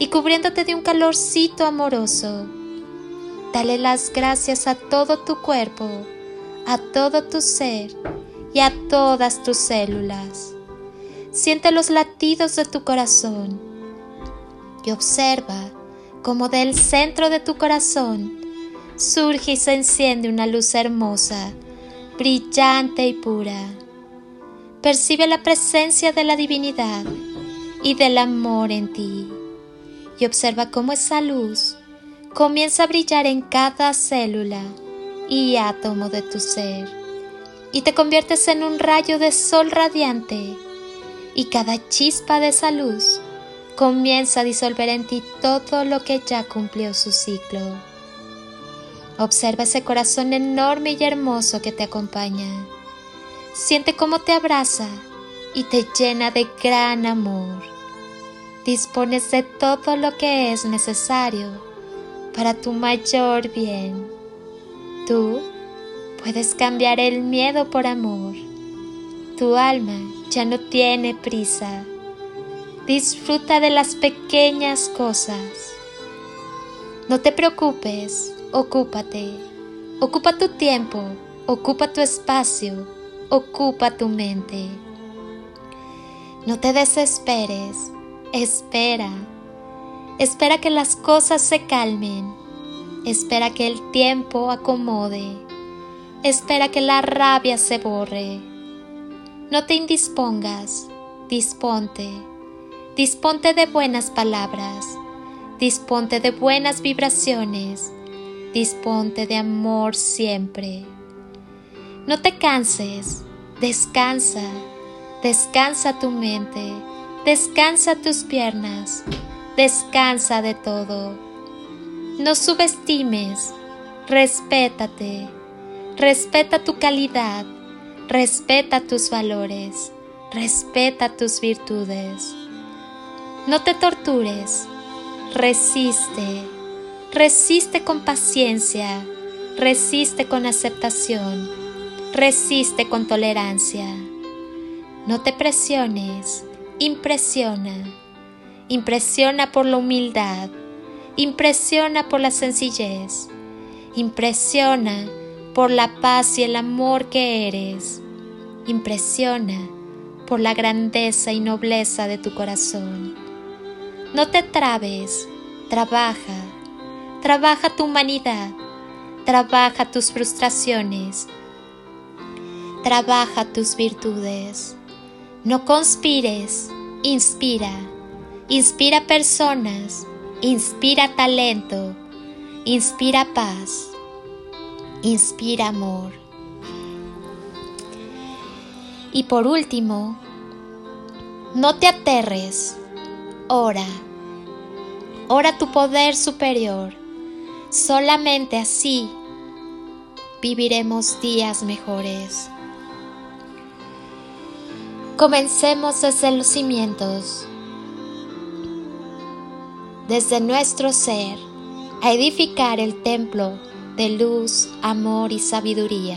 y cubriéndote de un calorcito amoroso. Dale las gracias a todo tu cuerpo, a todo tu ser y a todas tus células. Siente los latidos de tu corazón y observa cómo del centro de tu corazón surge y se enciende una luz hermosa, brillante y pura. Percibe la presencia de la divinidad y del amor en ti y observa cómo esa luz comienza a brillar en cada célula y átomo de tu ser y te conviertes en un rayo de sol radiante y cada chispa de esa luz comienza a disolver en ti todo lo que ya cumplió su ciclo. Observa ese corazón enorme y hermoso que te acompaña. Siente cómo te abraza y te llena de gran amor dispones de todo lo que es necesario para tu mayor bien. Tú puedes cambiar el miedo por amor. Tu alma ya no tiene prisa. Disfruta de las pequeñas cosas. No te preocupes, ocúpate. Ocupa tu tiempo, ocupa tu espacio, ocupa tu mente. No te desesperes Espera. Espera que las cosas se calmen. Espera que el tiempo acomode. Espera que la rabia se borre. No te indispongas. Disponte. Disponte de buenas palabras. Disponte de buenas vibraciones. Disponte de amor siempre. No te canses. Descansa. Descansa tu mente Descansa tus piernas, descansa de todo. No subestimes, respétate, respeta tu calidad, respeta tus valores, respeta tus virtudes. No te tortures, resiste, resiste con paciencia, resiste con aceptación, resiste con tolerancia. No te presiones, impresiona, impresiona por la humildad, impresiona por la sencillez, impresiona por la paz y el amor que eres, impresiona por la grandeza y nobleza de tu corazón. No te trabes, trabaja, trabaja tu humanidad, trabaja tus frustraciones, trabaja tus virtudes. No conspires, inspira. Inspira personas, inspira talento, inspira paz, inspira amor. Y por último, no te aterres, ora, ora tu poder superior. Solamente así viviremos días mejores. Comencemos desde los cimientos, desde nuestro ser, a edificar el templo de luz, amor y sabiduría.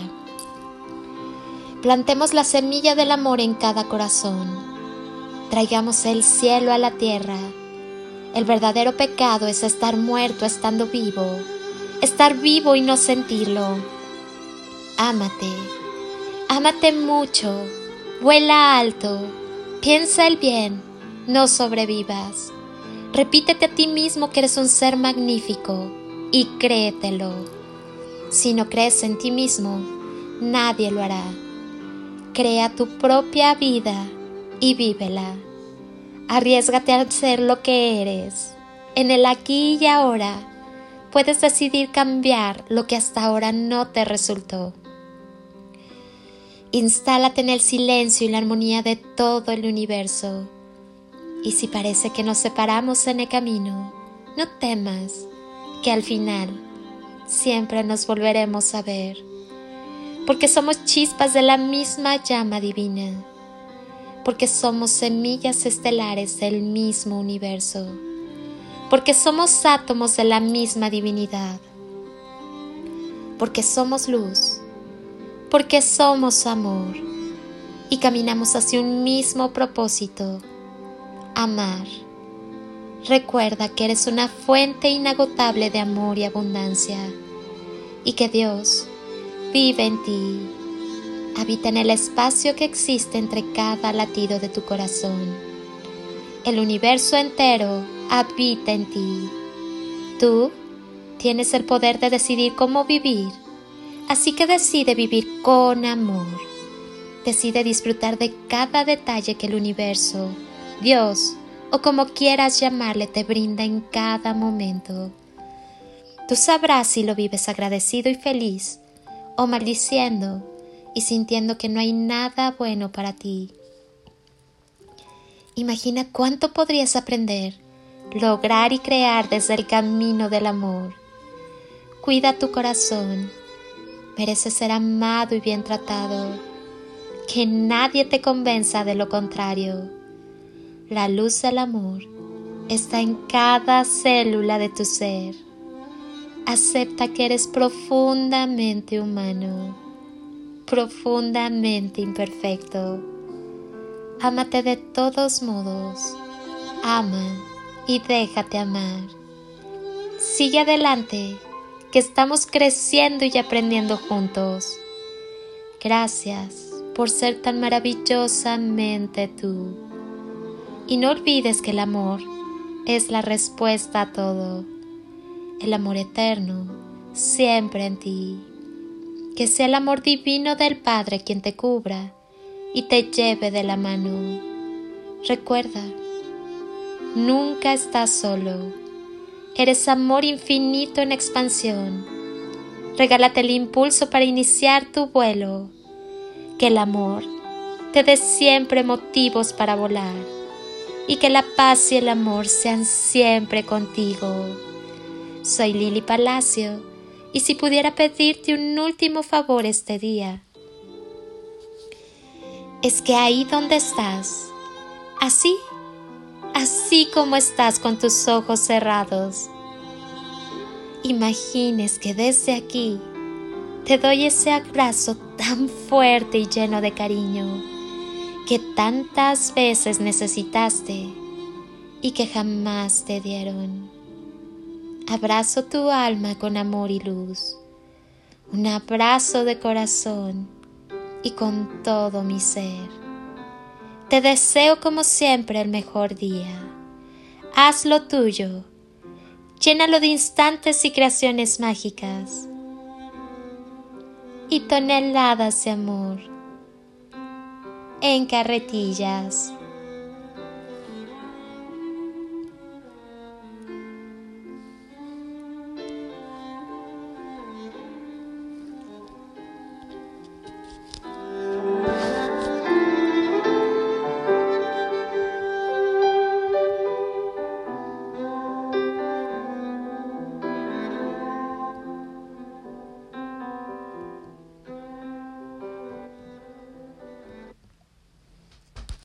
Plantemos la semilla del amor en cada corazón. Traigamos el cielo a la tierra. El verdadero pecado es estar muerto estando vivo, estar vivo y no sentirlo. Ámate, ámate mucho Vuela alto, piensa el bien, no sobrevivas. Repítete a ti mismo que eres un ser magnífico, y créetelo. Si no crees en ti mismo, nadie lo hará. Crea tu propia vida y vívela. Arriesgate a ser lo que eres. En el aquí y ahora puedes decidir cambiar lo que hasta ahora no te resultó. Instálate en el silencio y la armonía de todo el universo. Y si parece que nos separamos en el camino, no temas, que al final siempre nos volveremos a ver, porque somos chispas de la misma llama divina, porque somos semillas estelares del mismo universo, porque somos átomos de la misma divinidad, porque somos luz, porque somos amor y caminamos hacia un mismo propósito, amar Recuerda que eres una fuente inagotable de amor y abundancia y que Dios vive en ti. Habita en el espacio que existe entre cada latido de tu corazón. El universo entero habita en ti. Tú tienes el poder de decidir cómo vivir, así que decide vivir con amor. Decide disfrutar de cada detalle que el universo, Dios, o como quieras llamarle te brinda en cada momento. Tú sabrás si lo vives agradecido y feliz o maldiciendo y sintiendo que no hay nada bueno para ti. Imagina cuánto podrías aprender, lograr y crear desde el camino del amor. Cuida tu corazón. Mereces ser amado y bien tratado. Que nadie te convenza de lo contrario. La luz del amor está en cada célula de tu ser. Acepta que eres profundamente humano, profundamente imperfecto. Ámate de todos modos. Ama y déjate amar. Sigue adelante, que estamos creciendo y aprendiendo juntos. Gracias por ser tan maravillosamente tú. Y no olvides que el amor es la respuesta a todo. El amor eterno, siempre en ti. Que sea el amor divino del Padre quien te cubra y te lleve de la mano. Recuerda, nunca estás solo. Eres amor infinito en expansión. Regálate el impulso para iniciar tu vuelo. Que el amor te dé siempre motivos para volar y que la paz y el amor sean siempre contigo. Soy Lili Palacio y si pudiera pedirte un último favor este día, es que ahí donde estás, así, así como estás con tus ojos cerrados, imagines que desde aquí te doy ese abrazo tan fuerte y lleno de cariño que tantas veces necesitaste y que jamás te dieron. Abrazo tu alma con amor y luz, un abrazo de corazón y con todo mi ser. Te deseo como siempre el mejor día. Hazlo tuyo. Llénalo de instantes y creaciones mágicas y toneladas de amor en carretillas.